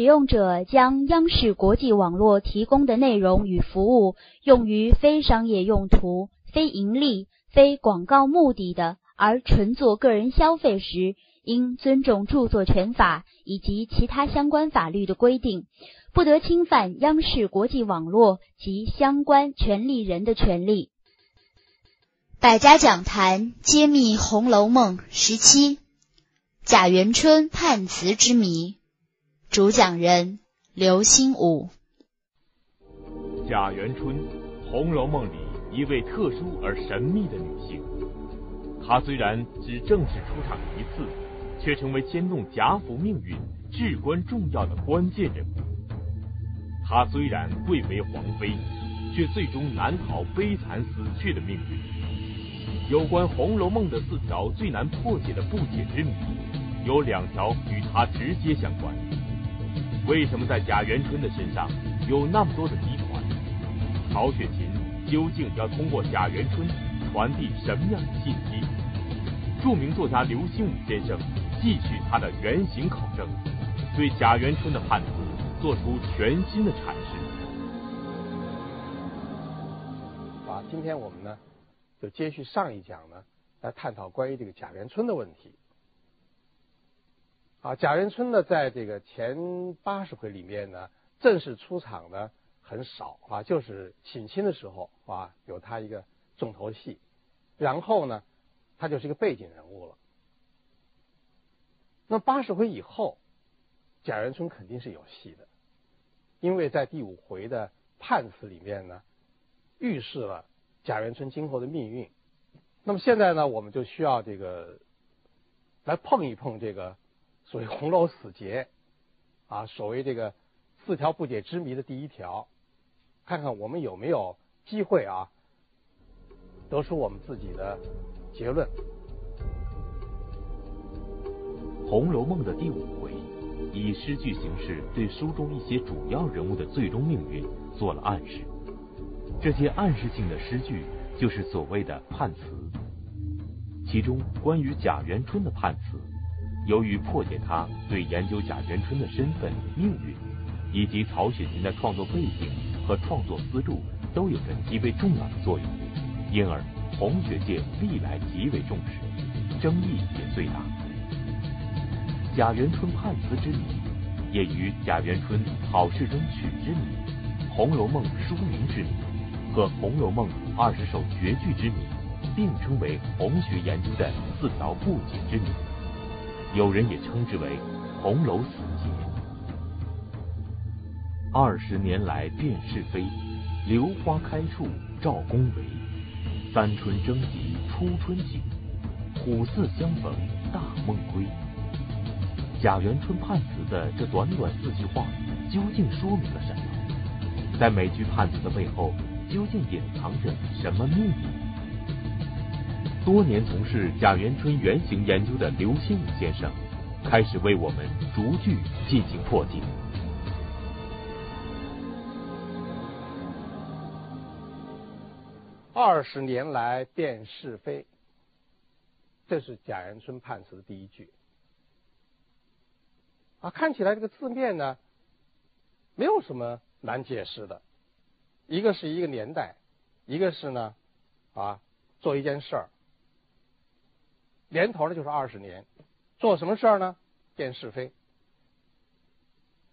使用者将央视国际网络提供的内容与服务用于非商业用途、非盈利、非广告目的的，而纯做个人消费时，应尊重著作权法以及其他相关法律的规定，不得侵犯央视国际网络及相关权利人的权利。百家讲坛揭秘《红楼梦》十七，贾元春判词之谜。主讲人刘心武。贾元春，《红楼梦》里一位特殊而神秘的女性。她虽然只正式出场一次。却成为牵动贾府命运至关重要的关键人物。她虽然贵为皇妃，却最终难逃悲惨死去的命运。有关《红楼梦》的四条最难破解的不解之谜，有两条与她直接相关。为什么在贾元春的身上有那么多的谜团？曹雪芹究竟要通过贾元春传递什么样的信息？著名作家刘心武先生。继续他的原型考证，对贾元春的判词做出全新的阐释。好，今天我们呢，就接续上一讲呢，来探讨关于这个贾元春的问题。啊，贾元春呢，在这个前八十回里面呢，正式出场呢很少啊，就是省亲的时候啊，有他一个重头戏，然后呢，他就是一个背景人物了。那八十回以后，贾元春肯定是有戏的，因为在第五回的判词里面呢，预示了贾元春今后的命运。那么现在呢，我们就需要这个来碰一碰这个所谓红楼死结啊，所谓这个四条不解之谜的第一条，看看我们有没有机会啊，得出我们自己的结论。《红楼梦》的第五回，以诗句形式对书中一些主要人物的最终命运做了暗示。这些暗示性的诗句，就是所谓的判词。其中关于贾元春的判词，由于破解他对研究贾元春的身份、命运，以及曹雪芹的创作背景和创作思路都有着极为重要的作用，因而红学界历来极为重视，争议也最大。贾元春判词之谜，也与贾元春好事中取之谜、《红楼梦》书名之谜和《红楼梦》二十首绝句之谜，并称为红学研究的四条不解之谜。有人也称之为“红楼死结”。二十年来辨是非，榴花开处照宫闱。三春争及初春景，虎兕相逢大梦归。贾元春判词的这短短四句话，究竟说明了什么？在每句判词的背后，究竟隐藏着什么秘密？多年从事贾元春原型研究的刘心武先生，开始为我们逐句进行破解。二十年来辨是非，这是贾元春判词的第一句。啊，看起来这个字面呢，没有什么难解释的。一个是一个年代，一个是呢，啊，做一件事儿，年头呢就是二十年，做什么事儿呢？辨是非。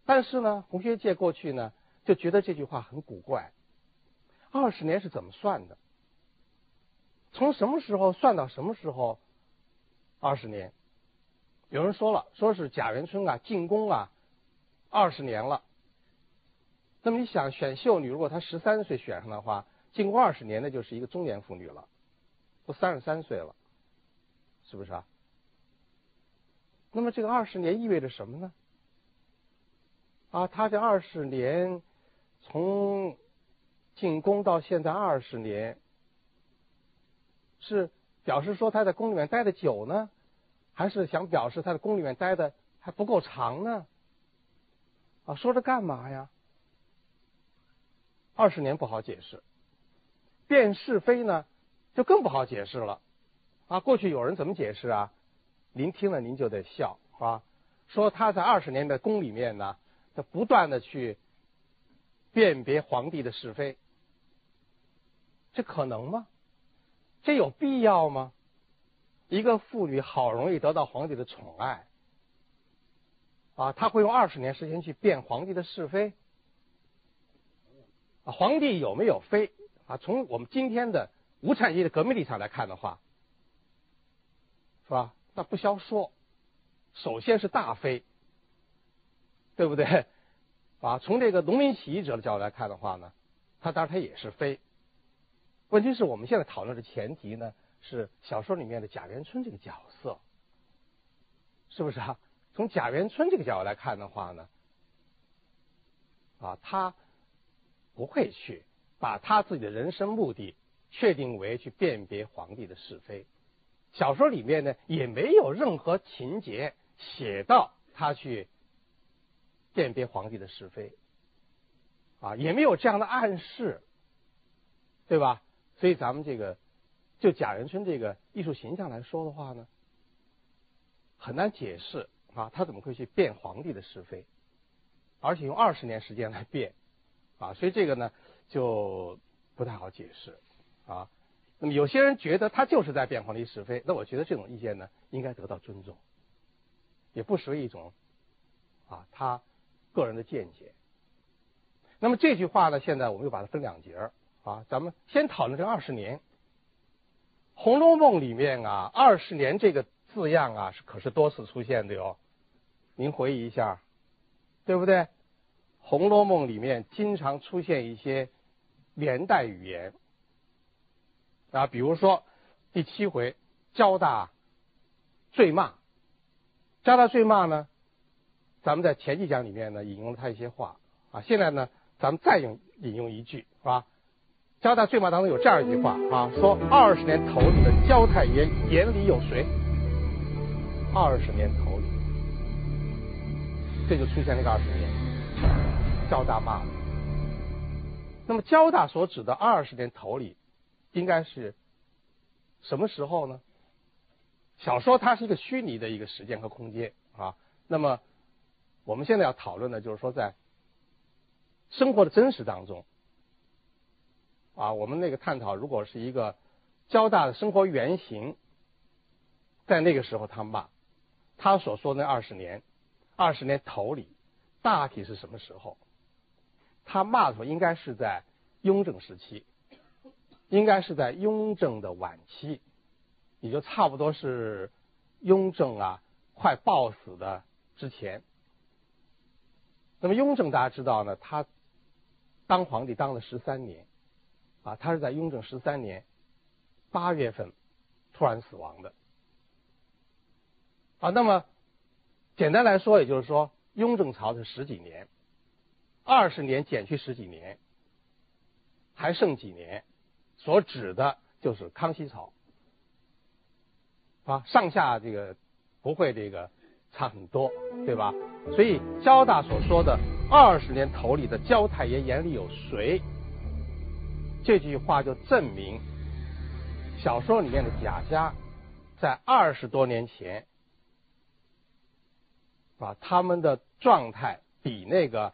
但是呢，红学界过去呢就觉得这句话很古怪。二十年是怎么算的？从什么时候算到什么时候？二十年？有人说了，说是贾元春啊进宫啊二十年了。那么你想选秀女，如果她十三岁选上的话，进宫二十年，那就是一个中年妇女了，都三十三岁了，是不是啊？那么这个二十年意味着什么呢？啊，他这二十年从进宫到现在二十年，是表示说他在宫里面待的久呢？还是想表示他在宫里面待的还不够长呢？啊，说着干嘛呀？二十年不好解释，辨是非呢就更不好解释了。啊，过去有人怎么解释啊？您听了您就得笑啊，说他在二十年的宫里面呢，他不断的去辨别皇帝的是非，这可能吗？这有必要吗？一个妇女好容易得到皇帝的宠爱，啊，他会用二十年时间去辨皇帝的是非？啊，皇帝有没有非？啊，从我们今天的无产阶级的革命立场来看的话，是吧？那不消说，首先是大非，对不对？啊，从这个农民起义者的角度来看的话呢，他当然他也是非。问题是我们现在讨论的前提呢，是小说里面的贾元春这个角色，是不是啊？从贾元春这个角度来看的话呢，啊，他不会去把他自己的人生目的确定为去辨别皇帝的是非。小说里面呢，也没有任何情节写到他去辨别皇帝的是非，啊，也没有这样的暗示，对吧？所以咱们这个就贾元春这个艺术形象来说的话呢，很难解释啊，他怎么会去辨皇帝的是非，而且用二十年时间来辨，啊，所以这个呢就不太好解释啊。那么有些人觉得他就是在辨皇帝是非，那我觉得这种意见呢应该得到尊重，也不失为一种啊他个人的见解。那么这句话呢，现在我们又把它分两节啊，咱们先讨论这二十年，《红楼梦》里面啊，“二十年”这个字样啊，是可是多次出现的哟。您回忆一下，对不对？《红楼梦》里面经常出现一些连带语言。啊，比如说第七回交大醉骂，交大醉骂呢，咱们在前几讲里面呢引用了他一些话啊，现在呢咱们再用引用一句是吧？交大醉骂当中有这样一句话啊，说二十年头里的焦太爷眼里有谁？二十年头里，这就出现了个二十年，交大骂了。那么交大所指的二十年头里。应该是什么时候呢？小说它是一个虚拟的一个时间和空间啊。那么我们现在要讨论的，就是说在生活的真实当中啊，我们那个探讨，如果是一个交大的生活原型，在那个时候他骂他所说的那二十年，二十年头里大体是什么时候？他骂的时候应该是在雍正时期。应该是在雍正的晚期，也就差不多是雍正啊快暴死的之前。那么雍正大家知道呢，他当皇帝当了十三年，啊，他是在雍正十三年八月份突然死亡的。啊，那么简单来说，也就是说，雍正朝是十几年，二十年减去十几年，还剩几年？所指的就是康熙朝啊，上下这个不会这个差很多，对吧？所以交大所说的“二十年头里的焦太爷眼里有谁”这句话，就证明小说里面的贾家在二十多年前啊，他们的状态比那个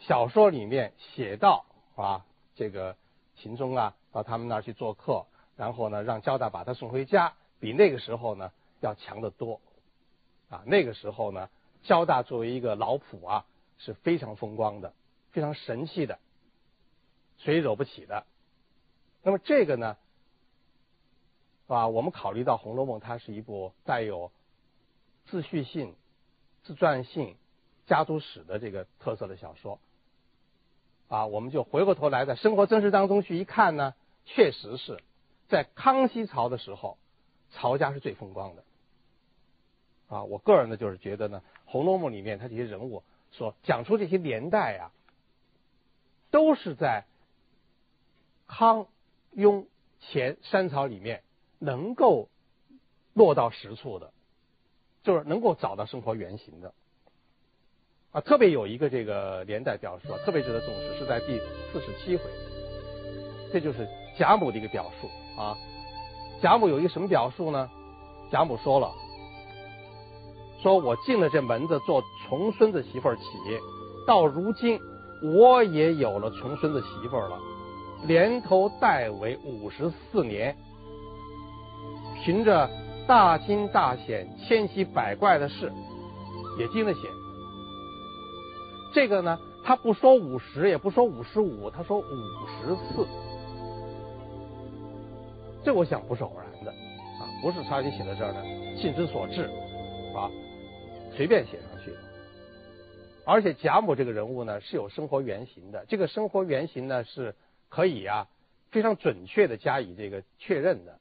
小说里面写到啊，这个秦钟啊。到他们那儿去做客，然后呢，让交大把他送回家，比那个时候呢要强得多，啊，那个时候呢，交大作为一个老普啊，是非常风光的，非常神气的，谁惹不起的。那么这个呢，啊，我们考虑到《红楼梦》它是一部带有自叙性、自传性、家族史的这个特色的小说，啊，我们就回过头来在生活真实当中去一看呢。确实是在康熙朝的时候，曹家是最风光的。啊，我个人呢就是觉得呢，《红楼梦》里面他这些人物所讲出这些年代啊，都是在康、雍、乾三朝里面能够落到实处的，就是能够找到生活原型的。啊，特别有一个这个年代表述啊，特别值得重视，是在第四十七回，这就是。贾母的一个表述啊，贾母有一个什么表述呢？贾母说了，说我进了这门子做重孙子媳妇儿起，到如今我也有了重孙子媳妇儿了，连头带尾五十四年，凭着大惊大险、千奇百怪的事，也惊了险。这个呢，他不说五十，也不说五十五，他说五十四。这我想不是偶然的啊，不是曹雪芹写到这儿呢，兴之所至啊，随便写上去的。而且贾母这个人物呢是有生活原型的，这个生活原型呢是可以啊非常准确的加以这个确认的。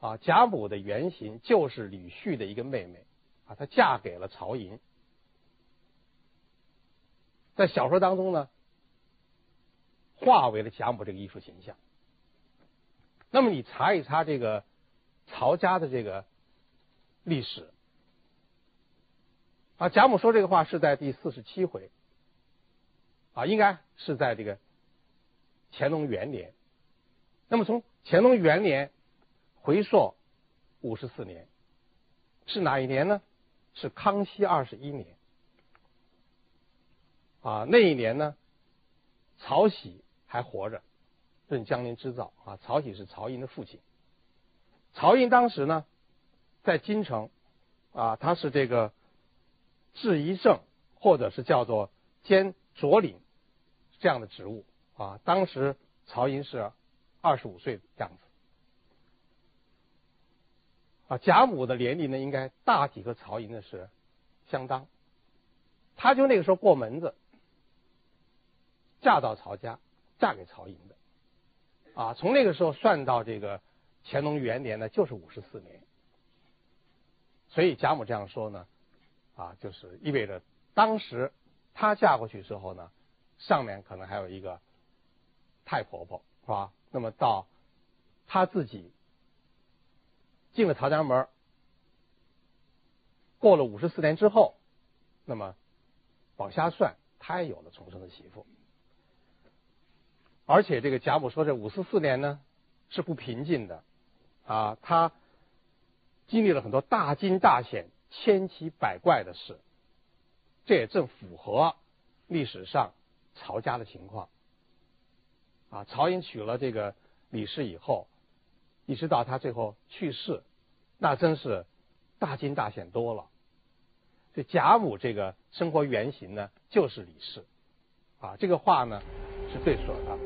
啊，贾母的原型就是李煦的一个妹妹啊，她嫁给了曹寅。在小说当中呢，化为了贾母这个艺术形象。那么你查一查这个曹家的这个历史啊，贾母说这个话是在第四十七回啊，应该是在这个乾隆元年。那么从乾隆元年回溯五十四年，是哪一年呢？是康熙二十一年啊，那一年呢，曹玺还活着。任江宁织造啊，曹玺是曹寅的父亲。曹寅当时呢，在京城啊，他是这个制仪正，或者是叫做兼左领这样的职务啊。当时曹寅是二十五岁的样子啊。贾母的年龄呢，应该大体和曹寅的是相当。他就那个时候过门子，嫁到曹家，嫁给曹寅的。啊，从那个时候算到这个乾隆元年呢，就是五十四年。所以贾母这样说呢，啊，就是意味着当时她嫁过去之后呢，上面可能还有一个太婆婆，是吧？那么到她自己进了曹家门，过了五十四年之后，那么往下算，她也有了重生的媳妇。而且这个贾母说，这五四四年呢是不平静的，啊，他经历了很多大惊大险、千奇百怪的事，这也正符合历史上曹家的情况。啊，曹寅娶了这个李氏以后，一直到他最后去世，那真是大惊大险多了。这贾母这个生活原型呢，就是李氏，啊，这个话呢是对说的。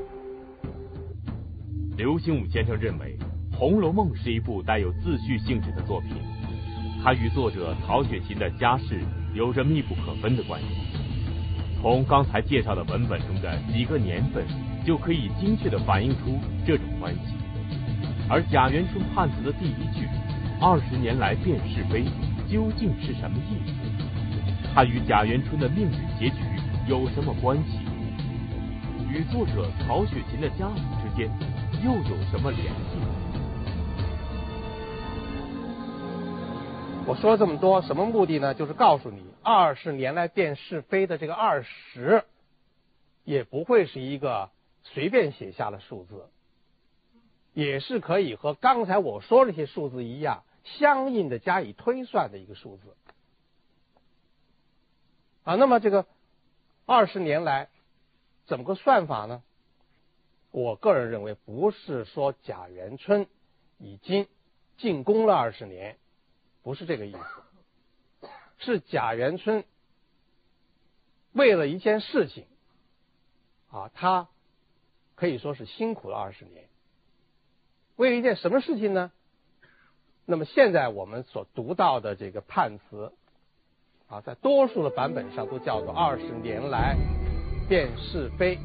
刘心武先生认为，《红楼梦》是一部带有自叙性质的作品，它与作者曹雪芹的家世有着密不可分的关系。从刚才介绍的文本中的几个年份，就可以精确地反映出这种关系。而贾元春判词的第一句“二十年来辨是非”，究竟是什么意思？它与贾元春的命运结局有什么关系？与作者曹雪芹的家族之间？又有什么联系？我说了这么多，什么目的呢？就是告诉你，二十年来辨是非的这个二十，也不会是一个随便写下的数字，也是可以和刚才我说那些数字一样，相应的加以推算的一个数字。啊，那么这个二十年来怎么个算法呢？我个人认为，不是说贾元春已经进宫了二十年，不是这个意思，是贾元春为了一件事情，啊，他可以说是辛苦了二十年。为了一件什么事情呢？那么现在我们所读到的这个判词，啊，在多数的版本上都叫做“二十年来辨是非”，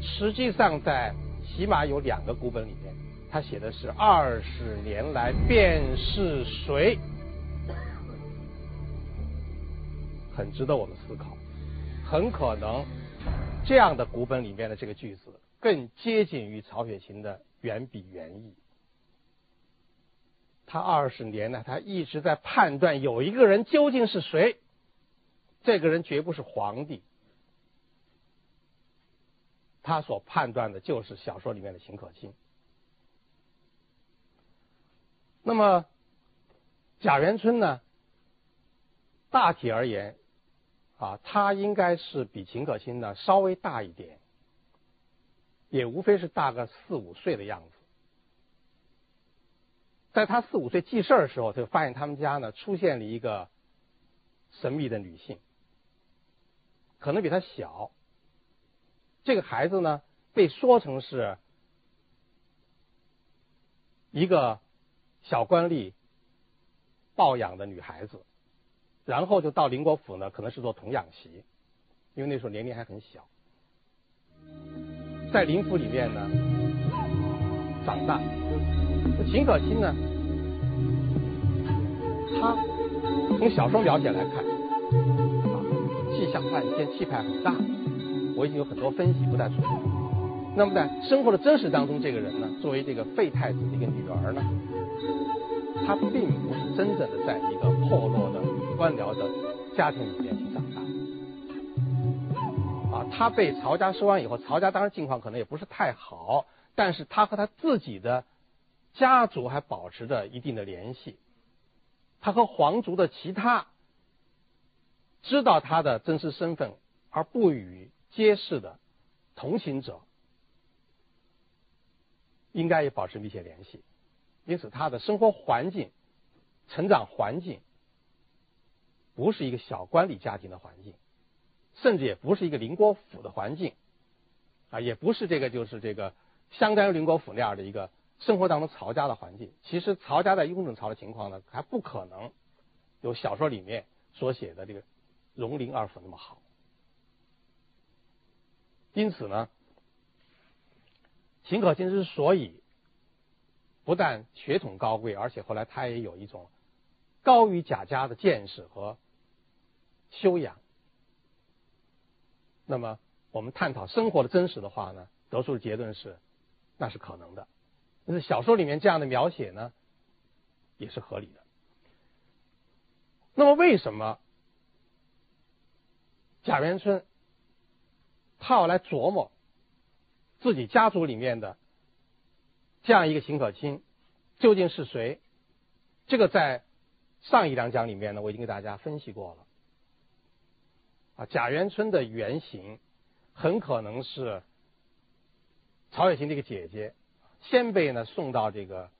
实际上在。起码有两个古本里面，他写的是二十年来辨是谁，很值得我们思考。很可能这样的古本里面的这个句子更接近于曹雪芹的原笔原意。他二十年呢，他一直在判断有一个人究竟是谁，这个人绝不是皇帝。他所判断的就是小说里面的秦可卿。那么贾元春呢？大体而言，啊，他应该是比秦可卿呢稍微大一点，也无非是大个四五岁的样子。在他四五岁记事儿的时候，就发现他们家呢出现了一个神秘的女性，可能比他小。这个孩子呢被说成是一个小官吏抱养的女孩子。然后就到宁国府呢，可能是做童养媳，因为那时候年龄还很小，在林府里面呢长大。秦可卿呢，他从小说描写来看，啊，气象万千，气派很大。我已经有很多分析，不再重复。那么在生活的真实当中，这个人呢，作为这个废太子的一个女儿呢，她并不是真正的在一个破落的。官僚的家庭里面去长大，啊，他被曹家收养以后，曹家当然境况可能也不是太好，但是他和他自己的家族还保持着一定的联系，他和皇族的其他知道他的真实身份而不与揭示的同行者，应该也保持密切联系，因此他的生活环境、成长环境。不是一个小官吏家庭的环境，甚至也不是一个邻国府的环境，啊，也不是这个就是这个相当于邻国府那样的一个生活当中曹家的环境。其实曹家在雍正朝的情况呢，还不可能有小说里面所写的这个荣陵二府那么好。因此呢，秦可卿之所以不但血统高贵，而且后来他也有一种高于贾家的见识和。修养。那么，我们探讨生活的真实的话呢，得出的结论是，那是可能的。但是小说里面这样的描写呢，也是合理的。那么，为什么贾元春他要来琢磨自己家族里面的这样一个秦可卿究竟是谁？这个在上一两讲里面呢，我已经给大家分析过了。啊，贾元春的原型很可能是曹雪芹这个姐姐，先被呢送到这个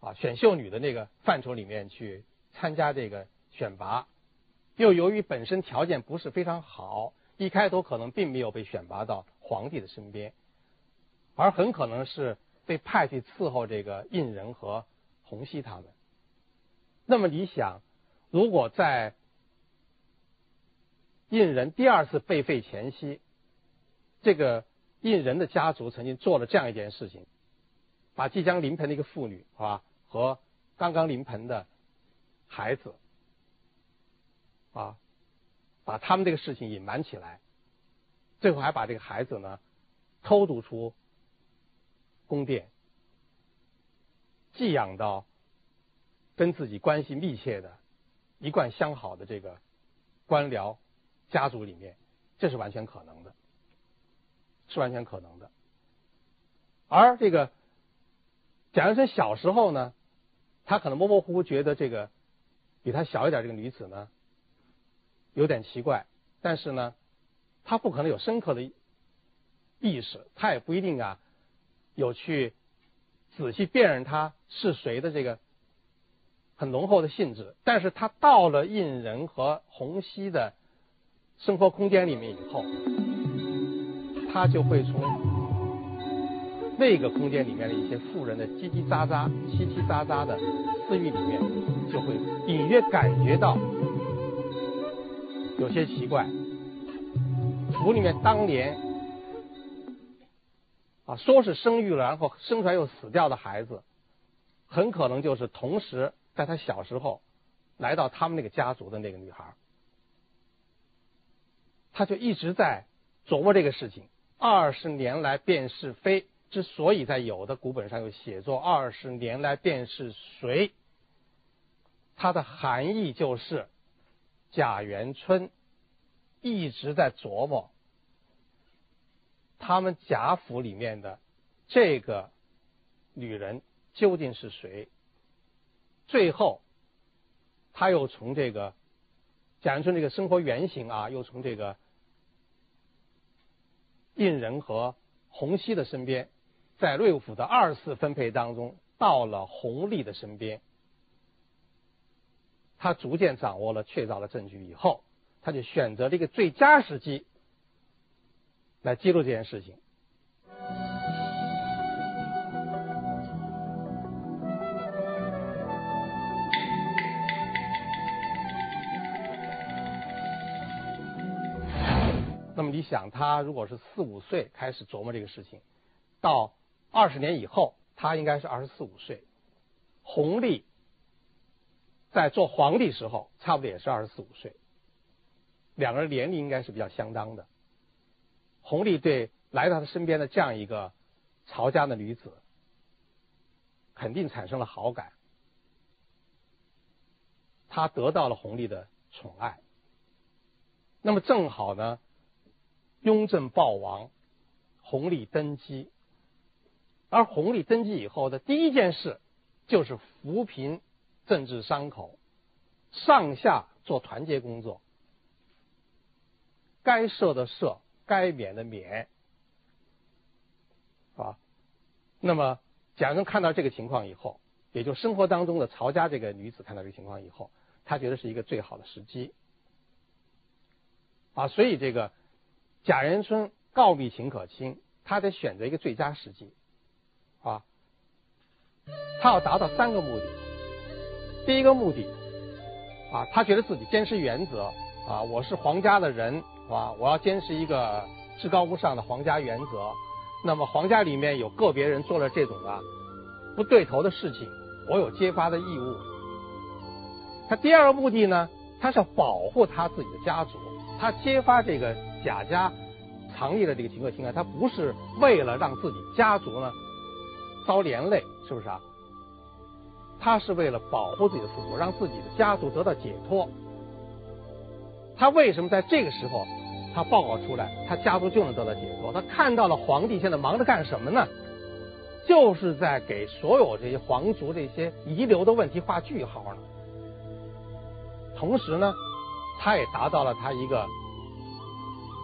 啊选秀女的那个范畴里面去参加这个选拔，又由于本身条件不是非常好，一开头可能并没有被选拔到皇帝的身边，而很可能是被派去伺候这个胤仁和洪熙他们。那么你想，如果在胤仁第二次被废前夕，这个胤仁的家族曾经做了这样一件事情，把即将临盆的一个妇女啊和刚刚临盆的孩子啊，把他们这个事情隐瞒起来，最后还把这个孩子呢偷渡出宫殿，寄养到跟自己关系密切的、一贯相好的这个官僚。家族里面，这是完全可能的，是完全可能的。而这个蒋元春小时候呢，他可能模模糊糊觉得这个比他小一点这个女子呢有点奇怪，但是呢，他不可能有深刻的意识，他也不一定啊有去仔细辨认他是谁的这个很浓厚的性质。但是他到了印人和洪熙的。生活空间里面以后，他就会从那个空间里面的一些富人的叽叽喳喳、叽叽喳喳的私语里面，就会隐约感觉到有些奇怪。府里面当年啊，说是生育了，然后生出来又死掉的孩子，很可能就是同时在他小时候来到他们那个家族的那个女孩。他就一直在琢磨这个事情。二十年来辨是非，之所以在有的古本上有写作“二十年来辨是谁”，它的含义就是贾元春一直在琢磨他们贾府里面的这个女人究竟是谁。最后，他又从这个贾元春这个生活原型啊，又从这个胤仁和洪熙的身边，在瑞府的二次分配当中，到了弘历的身边。他逐渐掌握了确凿的证据以后，他就选择了一个最佳时机来揭露这件事情。那么你想，他如果是四五岁开始琢磨这个事情，到二十年以后，他应该是二十四五岁。红利在做皇帝时候，差不多也是二十四五岁，两个人年龄应该是比较相当的。弘历对来到他身边的这样一个曹家的女子，肯定产生了好感，他得到了弘历的宠爱。那么正好呢。雍正暴亡，弘历登基，而弘历登基以后的第一件事就是扶贫政治伤口，上下做团结工作，该赦的赦，该免的免，啊，那么贾政看到这个情况以后，也就生活当中的曹家这个女子看到这个情况以后，他觉得是一个最好的时机，啊，所以这个。贾元春告密秦可卿，他得选择一个最佳时机，啊，他要达到三个目的。第一个目的，啊，他觉得自己坚持原则，啊，我是皇家的人，啊，我要坚持一个至高无上的皇家原则。那么皇家里面有个别人做了这种啊不对头的事情，我有揭发的义务。他第二个目的呢，他是要保护他自己的家族，他揭发这个。贾家藏匿的这个秦可卿啊，他不是为了让自己家族呢遭连累，是不是啊？他是为了保护自己的父母，让自己的家族得到解脱。他为什么在这个时候他报告出来，他家族就能得到解脱？他看到了皇帝现在忙着干什么呢？就是在给所有这些皇族这些遗留的问题画句号呢。同时呢，他也达到了他一个。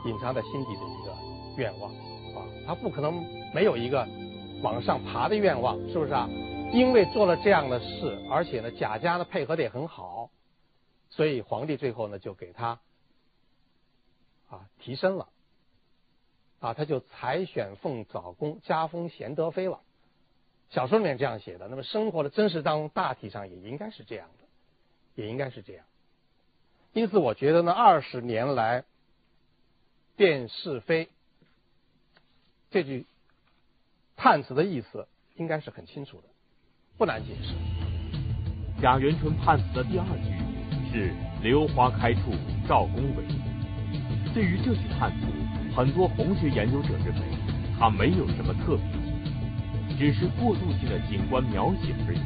隐藏在心底的一个愿望啊，他不可能没有一个往上爬的愿望，是不是啊？因为做了这样的事，而且呢，贾家呢配合的也很好，所以皇帝最后呢就给他啊提升了啊，他就采选奉早宫，加封贤德妃了。小说里面这样写的，那么生活的真实当中，大体上也应该是这样的，也应该是这样。因此，我觉得呢，二十年来。辨是非这句判词的意思应该是很清楚的，不难解释。贾元春判词的第二句是“榴花开处赵公为”。对于这句判词，很多红学研究者认为它没有什么特别只是过渡性的景观描写而已。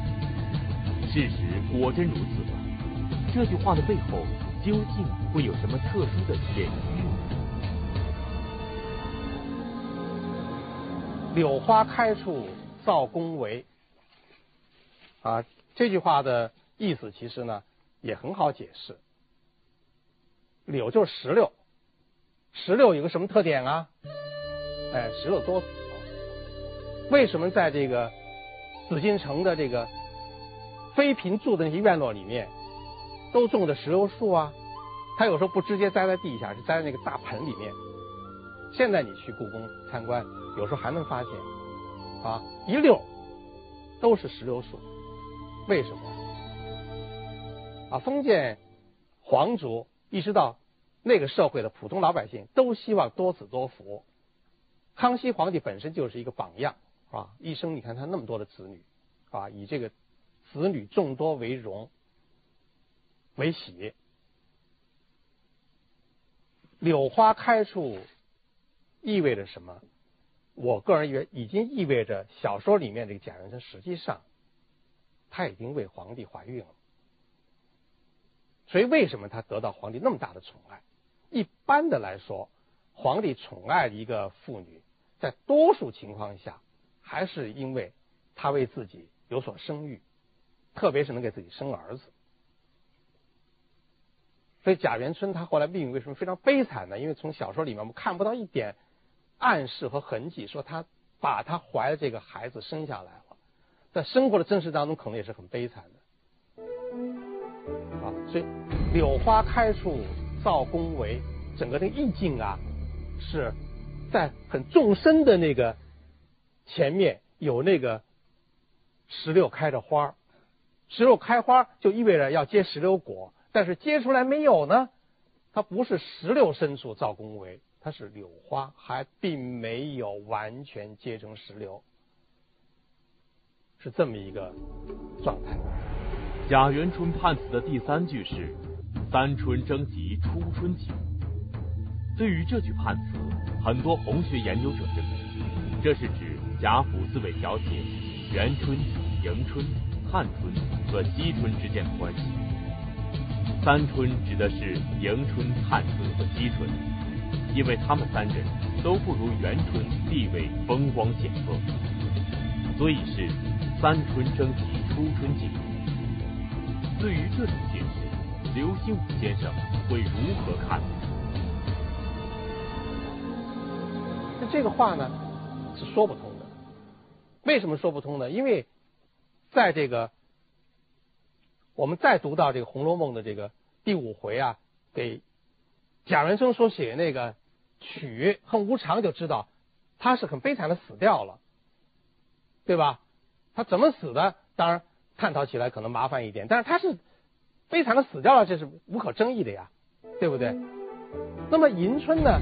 事实果真如此吗？这句话的背后究竟会有什么特殊的潜意呢？柳花开处造宫闱，啊，这句话的意思其实呢也很好解释。柳就是石榴，石榴有个什么特点啊？哎，石榴多死。为什么在这个紫禁城的这个妃嫔住的那些院落里面都种的石榴树啊？它有时候不直接栽在地下，是栽在那个大盆里面。现在你去故宫参观。有时候还能发现，啊，一溜都是石榴树，为什么？啊，封建皇族一直到那个社会的普通老百姓都希望多子多福。康熙皇帝本身就是一个榜样，啊，一生你看他那么多的子女，啊，以这个子女众多为荣为喜。柳花开处意味着什么？我个人以为，已经意味着小说里面这个贾元春实际上，她已经为皇帝怀孕了。所以，为什么他得到皇帝那么大的宠爱？一般的来说，皇帝宠爱一个妇女，在多数情况下，还是因为她为自己有所生育，特别是能给自己生儿子。所以贾元春他后来命运为什么非常悲惨呢？因为从小说里面我们看不到一点暗示和痕迹，说他把他怀的这个孩子生下来了，在生活的真实当中可能也是很悲惨的。啊，所以柳花开处造宫闱，整个那个意境啊，是在很纵深的那个前面有那个石榴开着花石榴开花就意味着要结石榴果。但是结出来没有呢？它不是石榴深处造宫闱，它是柳花，还并没有完全结成石榴，是这么一个状态。贾元春判词的第三句是“三春争及初春景”。对于这句判词，很多红学研究者认为，这是指贾府自为调节元春、迎春、探春和惜春之间的关系。三春指的是迎春、探春和惜春，因为他们三人都不如元春地位风光显赫，所以是三春争及初春景。对于这种解释，刘心武先生会如何看？那这个话呢是说不通的。为什么说不通呢？因为在这个。我们再读到这个《红楼梦》的这个第五回啊，给贾元春所写那个曲恨无常，就知道他是很悲惨的死掉了，对吧？他怎么死的？当然探讨起来可能麻烦一点，但是他是悲惨的死掉了，这是无可争议的呀，对不对？那么迎春呢，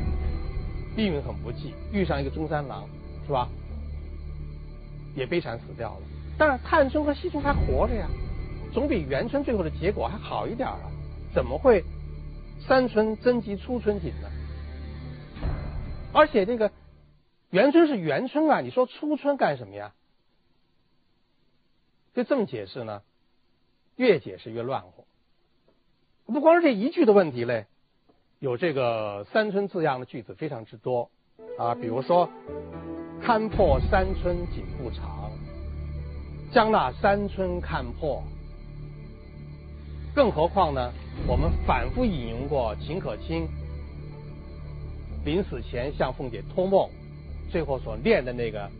命运很不济，遇上一个中三郎，是吧？也悲惨死掉了。但是探春和惜春还活着呀。总比元春最后的结果还好一点啊！怎么会三春争及初春景呢？而且这个元春是元春啊，你说初春干什么呀？就这么解释呢？越解释越乱乎。不光是这一句的问题嘞，有这个三春字样的句子非常之多啊，比如说“看破三春景不长，将那三春看破”。更何况呢？我们反复引用过秦可卿临死前向凤姐托梦，最后所念的那个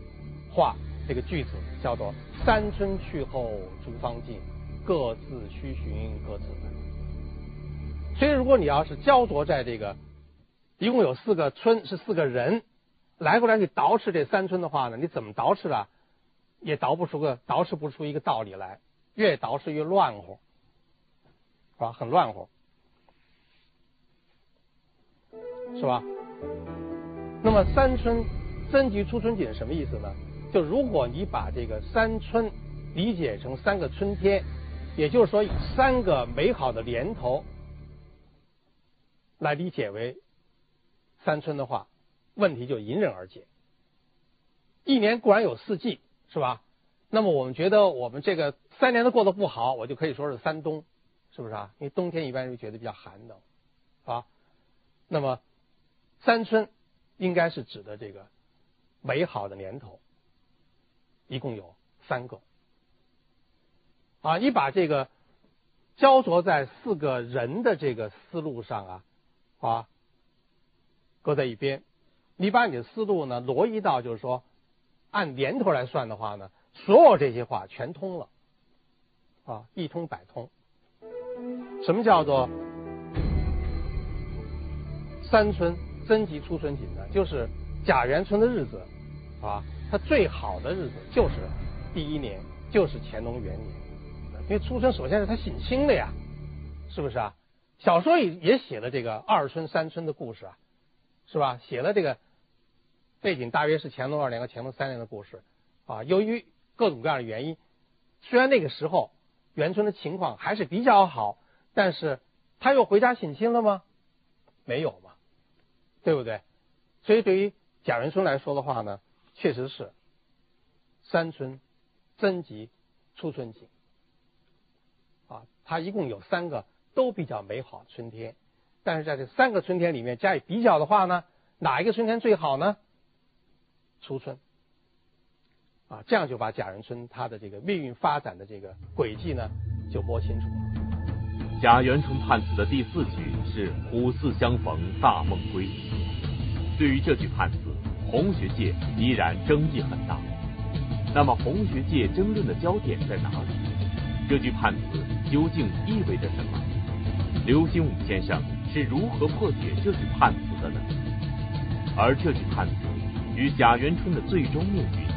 话，这个句子叫做“三春去后诸芳尽，各自须寻各自”。所以，如果你要是焦灼在这个一共有四个春，是四个人来过来去捯饬这三春的话呢，你怎么捯饬啊？也捯不出个捯饬不出一个道理来，越捯饬越乱乎。啊，很乱乎，是吧？那么三春增及初春景什么意思呢？就如果你把这个三春理解成三个春天，也就是说以三个美好的年头来理解为三春的话，问题就迎刃而解。一年固然有四季，是吧？那么我们觉得我们这个三年都过得不好，我就可以说是三冬。是不是啊？因为冬天一般人觉得比较寒冷，啊，那么三春应该是指的这个美好的年头，一共有三个，啊，你把这个焦灼在四个人的这个思路上啊，啊，搁在一边，你把你的思路呢挪移到就是说按年头来算的话呢，所有这些话全通了，啊，一通百通。什么叫做三春增及初春锦呢？就是贾元春的日子啊，他最好的日子就是第一年，就是乾隆元年。因为初春首先是他省亲的呀，是不是啊？小说也也写了这个二春三春的故事啊，是吧？写了这个背景大约是乾隆二年和乾隆三年的故事啊。由于各种各样的原因，虽然那个时候元春的情况还是比较好。但是他又回家省亲了吗？没有嘛，对不对？所以对于贾元春来说的话呢，确实是三春增及初春景啊，它一共有三个都比较美好春天。但是在这三个春天里面加以比较的话呢，哪一个春天最好呢？初春啊，这样就把贾元春他的这个命运发展的这个轨迹呢就摸清楚了。贾元春判词的第四句是“虎兕相逢大梦归”。对于这句判词，红学界依然争议很大。那么，红学界争论的焦点在哪里？这句判词究竟意味着什么？刘心武先生是如何破解这句判词的呢？而这句判词与贾元春的最终命运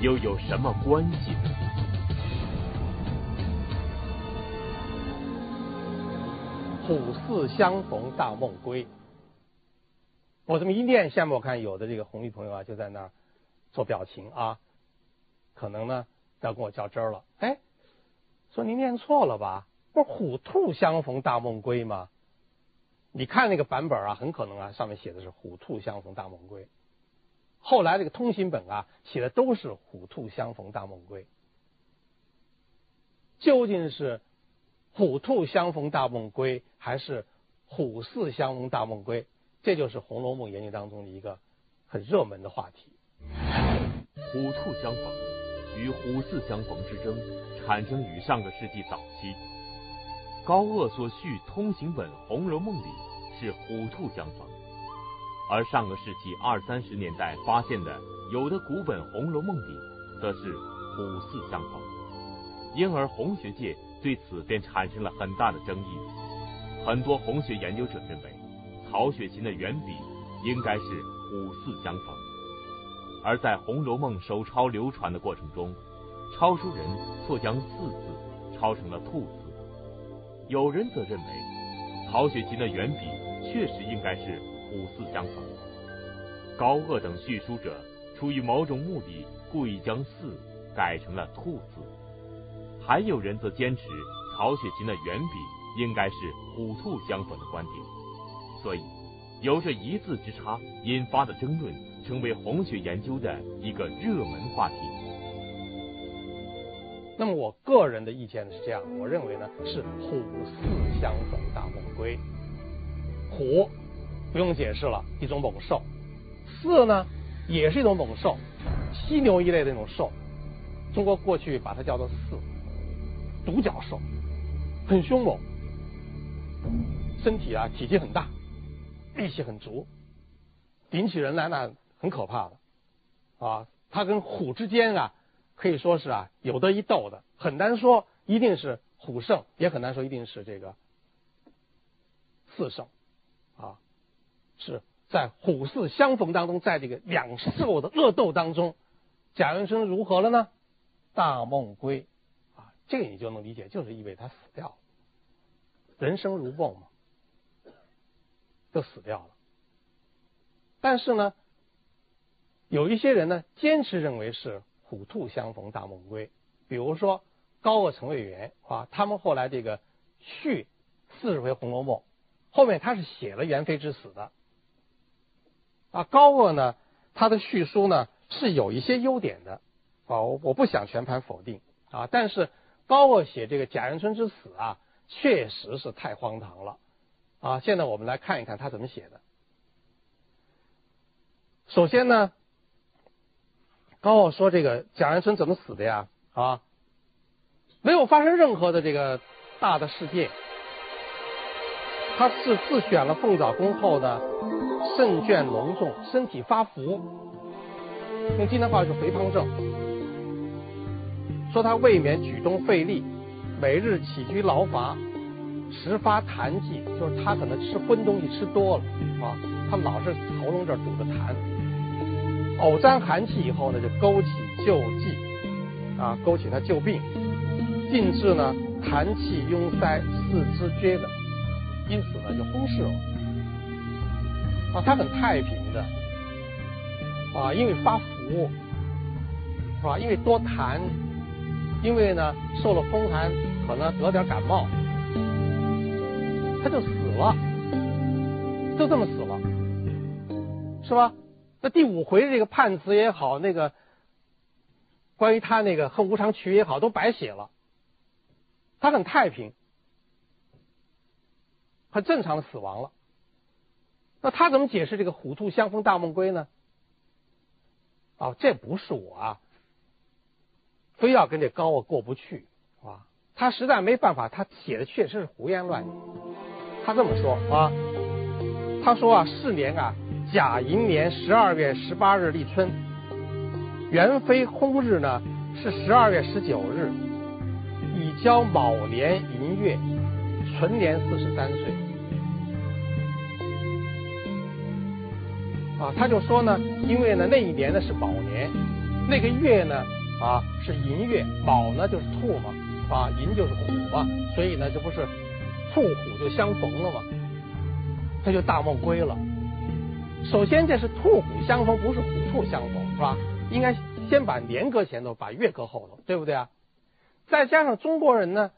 又有什么关系呢？虎兕相逢大梦归。我这么一念，下面我看有的这个红衣朋友啊，就在那做表情啊，可能呢要跟我较真儿了。哎，说您念错了吧？不是虎兔相逢大梦归吗？你看那个版本啊，很可能啊，上面写的是虎兔相逢大梦归。后来这个通行本啊，写的都是虎兔相逢大梦归。究竟是？虎兔相逢大梦归，还是虎兕相逢大梦归？这就是《红楼梦》研究当中的一个很热门的话题。虎兔相逢与虎兕相逢之争，产生于上个世纪早期。高鹗所续《通行本·红楼梦》里是虎兔相逢，而上个世纪二三十年代发现的有的古本《红楼梦》里，则是虎兕相逢，因而红学界。对此便产生了很大的争议。很多红学研究者认为，曹雪芹的原笔应该是虎四相逢。而在《红楼梦》手抄流传的过程中，抄书人错将“四”字抄成了“兔”字。有人则认为，曹雪芹的原笔确实应该是虎四相逢。高鹗等叙书者出于某种目的，故意将“四”改成了“兔”字。还有人则坚持曹雪芹的原笔应该是虎兔相逢的观点，所以由这一字之差引发的争论，成为红学研究的一个热门话题。那么我个人的意见是这样，我认为呢是虎兕相逢大梦归。虎不用解释了，一种猛兽；兕呢也是一种猛兽，犀牛一类的那种兽。中国过去把它叫做兕。独角兽很凶猛，身体啊体积很大，力气很足，顶起人来那很可怕的啊！他跟虎之间啊可以说是啊有得一斗的，很难说一定是虎胜，也很难说一定是这个四胜啊！是在虎四相逢当中，在这个两兽的恶斗当中，贾元春如何了呢？大梦归。啊这个你就能理解，就是意味他死掉了。人生如梦嘛，就死掉了。但是呢，有一些人呢，坚持认为是虎兔相逢大梦归。比如说高鹗、陈伟元啊，他们后来这个续四十回《红楼梦》，后面他是写了元妃之死的。啊，高鹗呢，他的叙书呢是有一些优点的啊，我我不想全盘否定啊，但是。高鹗写这个贾元春之死啊，确实是太荒唐了啊！现在我们来看一看他怎么写的。首先呢，高鹗说这个贾元春怎么死的呀？啊，没有发生任何的这个大的事件，他是自选了凤藻宫后呢，肾倦脓重，身体发福，用今天话说肥胖症。说他未免举动费力，每日起居劳乏，时发痰气，就是他可能吃荤东西吃多了啊，他老是喉咙这儿堵着痰，偶沾寒气以后呢，就勾起旧疾，啊，勾起他旧病，近至呢痰气壅塞，四肢厥冷，因此呢就昏逝了。啊，他很太平的，啊，因为发福，是吧？因为多痰。因为呢，受了风寒，可能得点感冒，他就死了，就这么死了，是吧？那第五回这个判词也好，那个关于他那个恨无常曲也好，都白写了。他很太平，很正常的死亡了。那他怎么解释这个虎兔相逢大梦归呢？哦，这不是我啊。非要跟这高鹗过不去啊！他实在没办法，他写的确实是胡言乱语。他这么说啊，他说啊，是年啊，甲寅年十二月十八日立春，元妃薨日呢是十二月十九日，已交卯年寅月，纯年四十三岁。啊，他就说呢，因为呢那一年呢是卯年，那个月呢啊是寅月，卯呢就是兔嘛，啊寅就是虎嘛，所以呢这不是兔虎就相逢了嘛，他就大梦归了。首先这是兔虎相逢，不是虎兔相逢，是吧？应该先把年搁前头，把月搁后头，对不对啊？再加上中国人呢，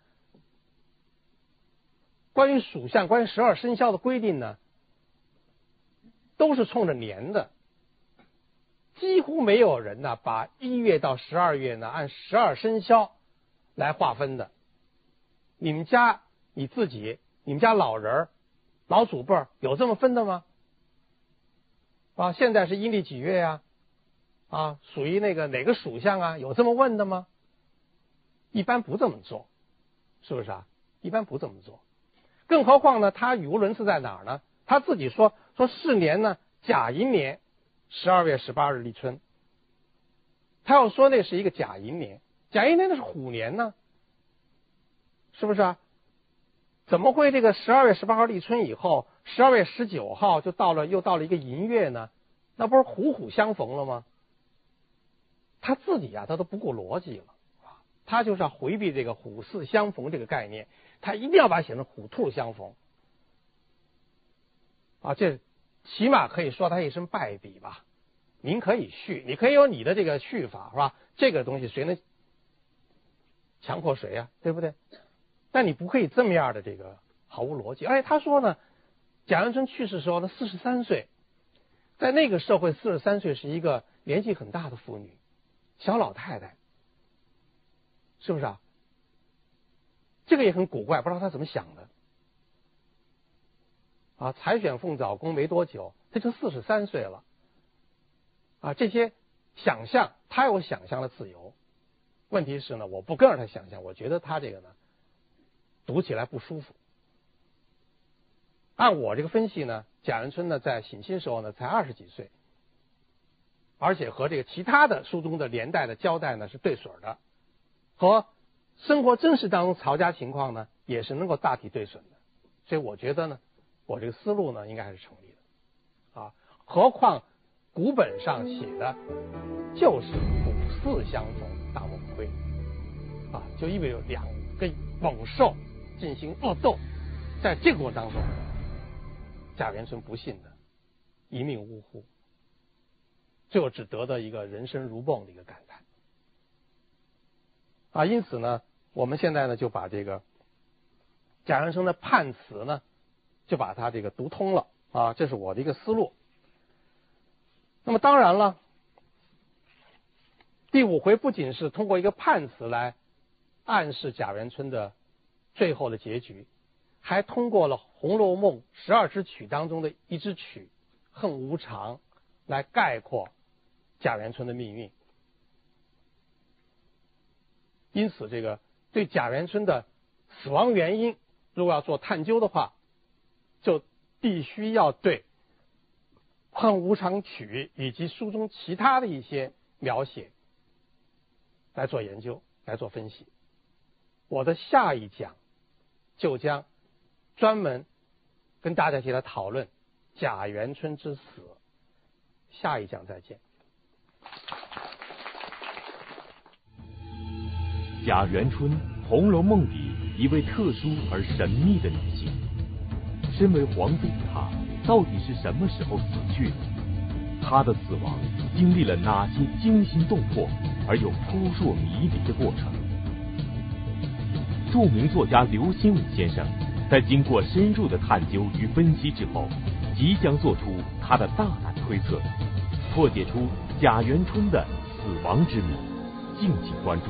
关于属相、关于十二生肖的规定呢。都是冲着年的，几乎没有人呢把一月到十二月呢按十二生肖来划分的。你们家你自己，你们家老人老祖辈有这么分的吗？啊，现在是阴历几月呀？啊，属于那个哪个属相啊？有这么问的吗？一般不这么做，是不是啊？一般不这么做。更何况呢，他语无伦次在哪儿呢？他自己说。说是年呢，甲寅年十二月十八日立春。他要说那是一个甲寅年，甲寅年那是虎年呢，是不是啊？怎么会这个十二月十八号立春以后，十二月十九号就到了又到了一个寅月呢？那不是虎虎相逢了吗？他自己呀，他都不顾逻辑了他就是要回避这个虎巳相逢这个概念，他一定要把它写成虎兔相逢啊，这。起码可以说他一身败笔吧。您可以续，你可以有你的这个续法，是吧？这个东西谁能强迫谁呀？对不对？但你不可以这么样的这个毫无逻辑。而且他说呢，贾元春去世时候呢四十三岁，在那个社会四十三岁是一个年纪很大的妇女，小老太太，是不是啊？这个也很古怪，不知道他怎么想的。啊，才选凤藻宫没多久，他就四十三岁了。啊，这些想象，他有想象的自由。问题是呢，我不跟着他想象，我觉得他这个呢，读起来不舒服。按我这个分析呢，贾元春呢在省亲时候呢才二十几岁，而且和这个其他的书中的连带的交代呢是对水的，和生活真实当中曹家情况呢也是能够大体对准的，所以我觉得呢。我这个思路呢，应该还是成立的，啊，何况古本上写的就是古四相逢大梦归，啊，就意味着两个猛兽进行恶斗，在这个过程当中，贾元春不幸的一命呜呼，最后只得到一个人生如梦的一个感叹，啊，因此呢，我们现在呢就把这个贾元春的判词呢。就把它这个读通了啊，这是我的一个思路。那么当然了，第五回不仅是通过一个判词来暗示贾元春的最后的结局，还通过了《红楼梦》十二支曲当中的一支曲《恨无常》来概括贾元春的命运。因此，这个对贾元春的死亡原因，如果要做探究的话，就必须要对《恨无常曲》以及书中其他的一些描写来做研究、来做分析。我的下一讲就将专门跟大家一起来讨论贾元春之死。下一讲再见。贾元春，《红楼梦》里一位特殊而神秘的女性。身为皇妃的她，到底是什么时候死去的他？的死亡经历了哪些惊心动魄而又扑朔迷离的过程？著名作家刘心武先生在经过深入的探究与分析之后，即将做出他的大胆推测，破解出贾元春的死亡之谜。敬请关注。